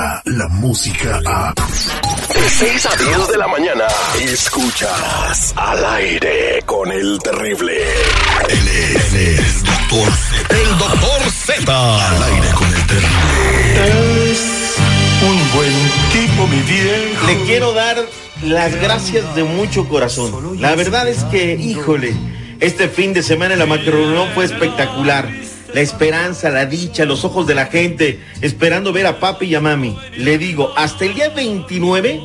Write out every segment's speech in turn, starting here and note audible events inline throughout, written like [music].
llega la música a... De 6 a 10 de la mañana, escuchas al aire con el terrible. Él es, él es el doctor Z. El doctor Z. Al aire con el terrible. Es un buen tipo, mi viejo. Le quiero dar las gracias de mucho corazón. La verdad es que, híjole, este fin de semana en la macroreunión fue espectacular. La esperanza, la dicha, los ojos de la gente, esperando ver a papi y a mami. Le digo, hasta el día 29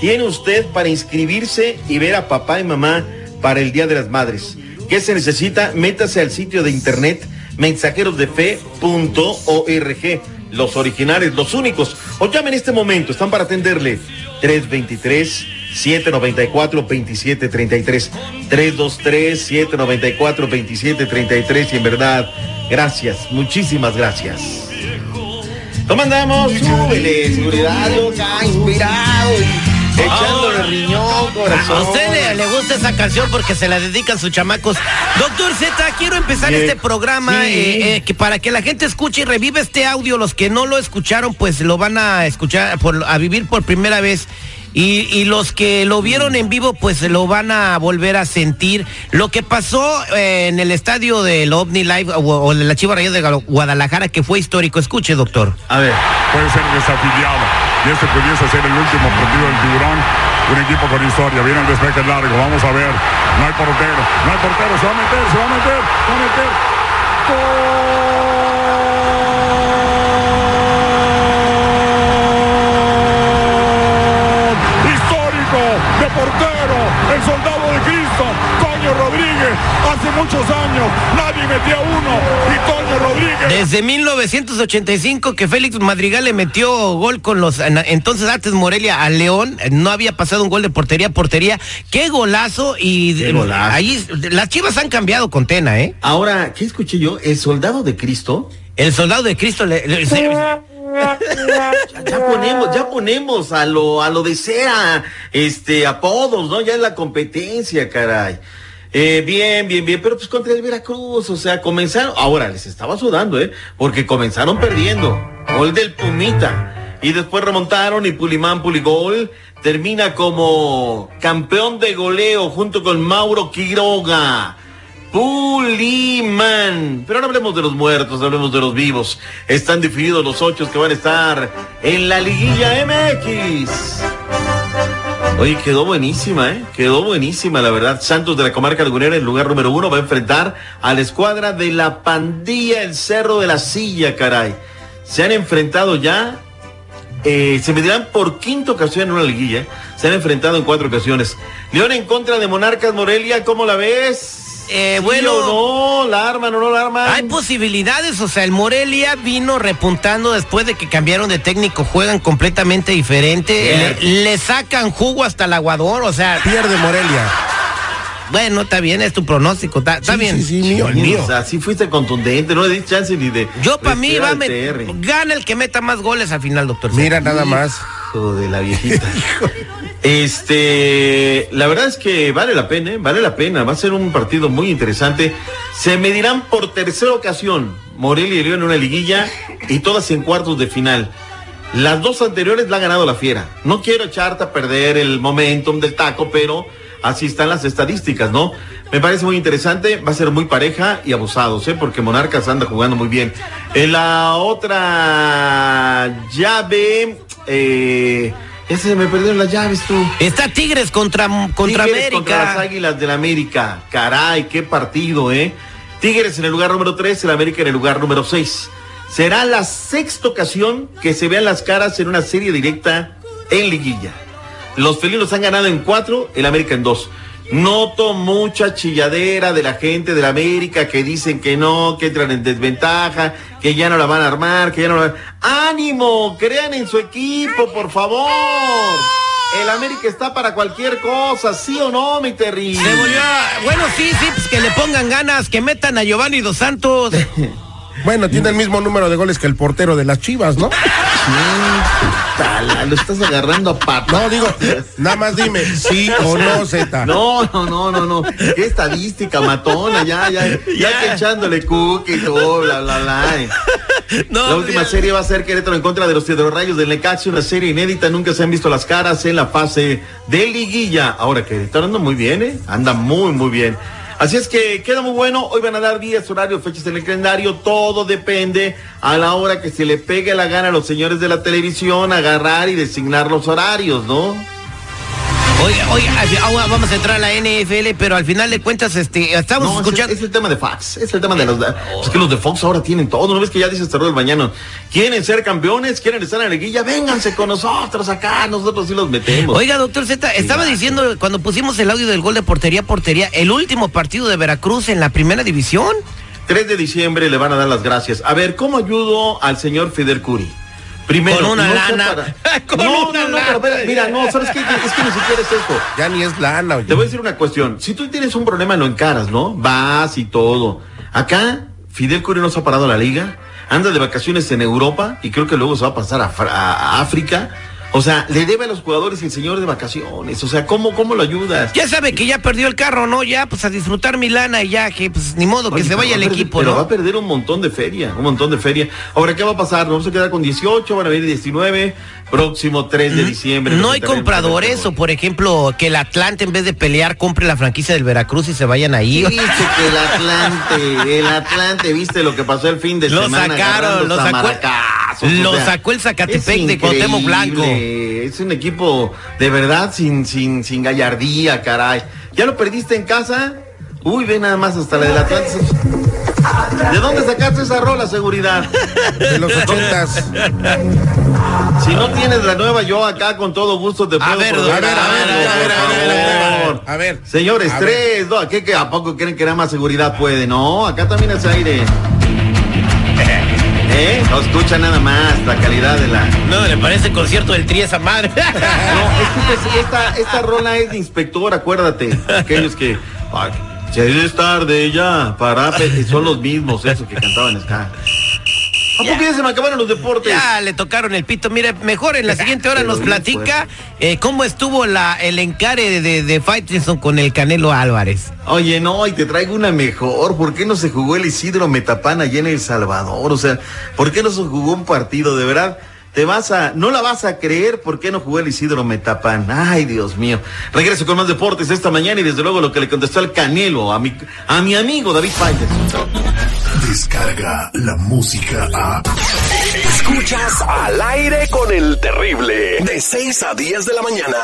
tiene usted para inscribirse y ver a papá y mamá para el Día de las Madres. ¿Qué se necesita? Métase al sitio de internet mensajerosdefe.org. Los originales, los únicos. O llame en este momento, están para atenderle. 323 794 2733 323 794 2733 y en verdad, gracias, muchísimas gracias. ¿Cómo andamos? Súbele, seguridad, loca, inspirado echándole riñón, corazón. A usted le, le gusta esa canción porque se la dedican sus chamacos. Doctor Z, quiero empezar este programa Sí. eh, eh, que para que la gente escuche y revive este audio. Los que no lo escucharon, pues lo van a escuchar, por, a vivir por primera vez. Y, y los que lo vieron en vivo, pues lo van a volver a sentir. Lo que pasó eh, en el estadio del OVNI Live o, o de la Chiva Rayos de Guadalajara, que fue histórico. Escuche, doctor. A ver. puede ser desafiliado. Y este pudiese ser el último partido del tiburón. Un equipo con historia. Viene el despeje largo. Vamos a ver. No hay portero. No hay portero. Se va a meter. Se va a meter. Se va a meter. ¡Gol! Histórico de portero. El soldado de Cristo. Toño Rodríguez. Hace muchos años uno. Rodríguez. Desde 1985 que Félix Madrigal le metió gol con los en- entonces antes Morelia a León, eh, no había pasado un gol de portería a portería. Qué golazo y Qué eh, golazo. ahí las Chivas han cambiado con Tena, ¿eh? Ahora, ¿qué escuché yo? El soldado de Cristo. El soldado de Cristo le, le- se- Ya, ya ponemos, ya ponemos a lo, a lo de sea, este, apodos, ¿no? Ya es la competencia, caray. Eh, bien, bien, bien, pero pues contra el Veracruz, o sea, comenzaron, ahora les estaba sudando, ¿eh? Porque comenzaron perdiendo. Gol del Pumita. Y después remontaron y Pulimán Puligol termina como campeón de goleo junto con Mauro Quiroga. Puliman. Pero no hablemos de los muertos, hablemos de los vivos. Están definidos los ocho que van a estar en la liguilla MX. Oye, quedó buenísima, ¿eh? Quedó buenísima, la verdad. Santos de la comarca lagunera, en lugar número uno, va a enfrentar a la escuadra de la pandilla El Cerro de la Silla, caray. Se han enfrentado ya, eh, se medirán por quinta ocasión en una liguilla. Se han enfrentado en cuatro ocasiones. León en contra de Monarcas Morelia, ¿cómo la ves? Eh, ¿Sí bueno. o no, la arman o no la arman. hay posibilidades, o sea, el Morelia vino repuntando después de que cambiaron de técnico, juegan completamente diferente, le, le sacan jugo hasta el aguador, o sea, Pierde Morelia. bueno, está bien, es tu pronóstico, está, está Sí, bien. Sí, sí, mío, mío. O sea, sí fuiste contundente, no le di chance ni de. Yo para mí va a respirar met- el TR. gana el que meta más goles al final, doctor. Mira nada más. [laughs] Hijo de la viejita. Este, la verdad es que vale la pena, ¿eh? vale la pena. Va a ser un partido muy interesante. Se medirán por tercera ocasión Morelia y León en una liguilla y todas en cuartos de final. Las dos anteriores la ha ganado la Fiera. No quiero echarte a perder el momentum del taco, pero así están las estadísticas, ¿no? Me parece muy interesante, va a ser muy pareja y abusados, ¿eh? Porque Monarcas anda jugando muy bien. En la otra llave, eh, ya se me perdieron las llaves tú. Está Tigres contra, contra Tigres Contra las América. Águilas del América. Caray, qué partido, ¿eh? Tigres en el lugar número 3, el América en el lugar número 6. Será la sexta ocasión que se vean las caras en una serie directa en liguilla. Los felinos han ganado en cuatro, el América en dos. Noto mucha chilladera de la gente del América que dicen que no, que entran en desventaja, que ya no la van a armar, que ya no la van... ¡Ánimo! Crean en su equipo, por favor. El América está para cualquier cosa, ¿sí o no, mi Terry? Se volvió a- Bueno, sí, sí, pues que le pongan ganas, que metan a Giovanni Dos Santos. [laughs] Bueno, tiene el mismo número de goles que el portero de las Chivas, ¿no? Tala, lo estás agarrando a patas. No, digo, nada más dime, sí o no, [laughs] Z. No, no, no, no, no. Qué estadística matona, ya, ya, ya, que echándole cookie y todo, bla, bla, bla. No, la última ya- serie va a ser Querétaro en contra de los Rayos del Necaxi, una serie inédita, nunca se han visto las caras en la fase de liguilla. Ahora Querétaro anda muy bien, ¿eh? Anda muy, muy bien. Así es que queda muy bueno, hoy van a dar días, horarios, fechas en el calendario, todo depende a la hora que se le pegue la gana a los señores de la televisión agarrar y designar los horarios, ¿no? Oiga, oiga, ahora vamos a entrar a la NFL, pero al final de cuentas, este, estamos No, escuchando. Es, el tema de Fox, es el tema de los... Es que los de Fox ahora tienen todo, ¿no ves que ya dice este del Bañano? ¿Quieren ser campeones? ¿Quieren estar en la liguilla? Vénganse con nosotros acá, nosotros sí los metemos. Oiga, doctor Z, estaba diciendo cuando pusimos el audio del gol de portería a portería, el último partido de Veracruz en la primera división. 3 de diciembre le van a dar las gracias. A ver, ¿cómo ayudo al señor Fidel Curi? Primero, Con una no lana. [laughs] Con no, una no, no, lana. pero mira, no, ¿sabes qué? Es que ni siquiera es esto. Ya ni es lana, oye. Te voy a decir una cuestión. Si tú tienes un problema, lo encaras, ¿no? Vas y todo. Acá, Fidel Curi no se ha parado a la liga. Anda de vacaciones en Europa y creo que luego se va a pasar a África. O sea, le debe a los jugadores el señor de vacaciones. O sea, ¿cómo, cómo lo ayudas? Ya sabe que ya perdió el carro, ¿no? Ya, pues a disfrutar mi lana y ya, que pues ni modo, que se pero vaya va el a perder- equipo, Pero va a ¿no? perder un montón de feria, un montón de feria. Ahora, ¿qué va a pasar? Nos vamos a quedar con 18, van a venir 19, próximo 3 de diciembre. No hay compradores o, por ejemplo, que el Atlante en vez de pelear compre la franquicia del Veracruz y se vayan ahí. Viste que el Atlante, el Atlante, viste lo que pasó el fin de Lo semana. sacaron, agarrando lo sacó- lo sacó el Zacatepec de Cuauhtémoc Blanco. Es un equipo de verdad sin, sin, sin gallardía, caray. ¿Ya lo perdiste en casa? Uy, ve nada más hasta la del Atlante. ¿De dónde sacaste esa rola, seguridad? De los ochentas. Si no tienes la nueva, yo acá con todo gusto te puedo a ver, a ver, a ver, por a ver, a ver, a a a. Señores, A tres, dos, ¿qué, qué, ¿a poco creen que nada más seguridad puede? No, acá también es aire. [laughs] ¿Eh? No escucha nada más la calidad de la... No, le parece concierto del Tri esa madre. [laughs] No, es que esta, esta rola es de inspector, acuérdate. Aquellos que... ay, es tarde ya, para... Son los mismos esos que cantaban ska. ¿A poco ya se me acabaron los deportes? Ya le tocaron el pito. Mire, mejor en la [laughs] siguiente hora nos platica eh, cómo estuvo la, el encare de, de Faitelson con el Canelo Álvarez. Oye, no, y te traigo una mejor. ¿Por qué no se jugó el Isidro Metapán allá en El Salvador? O sea, ¿por qué no se jugó un partido? De verdad, te vas a, no la vas a creer por qué no jugó el Isidro Metapán. Ay, Dios mío. Regreso con más deportes esta mañana y desde luego lo que le contestó el Canelo a mi, a mi amigo David Faitelson. Descarga la música a. Escuchas al aire con el terrible. De 6 a 10 de la mañana.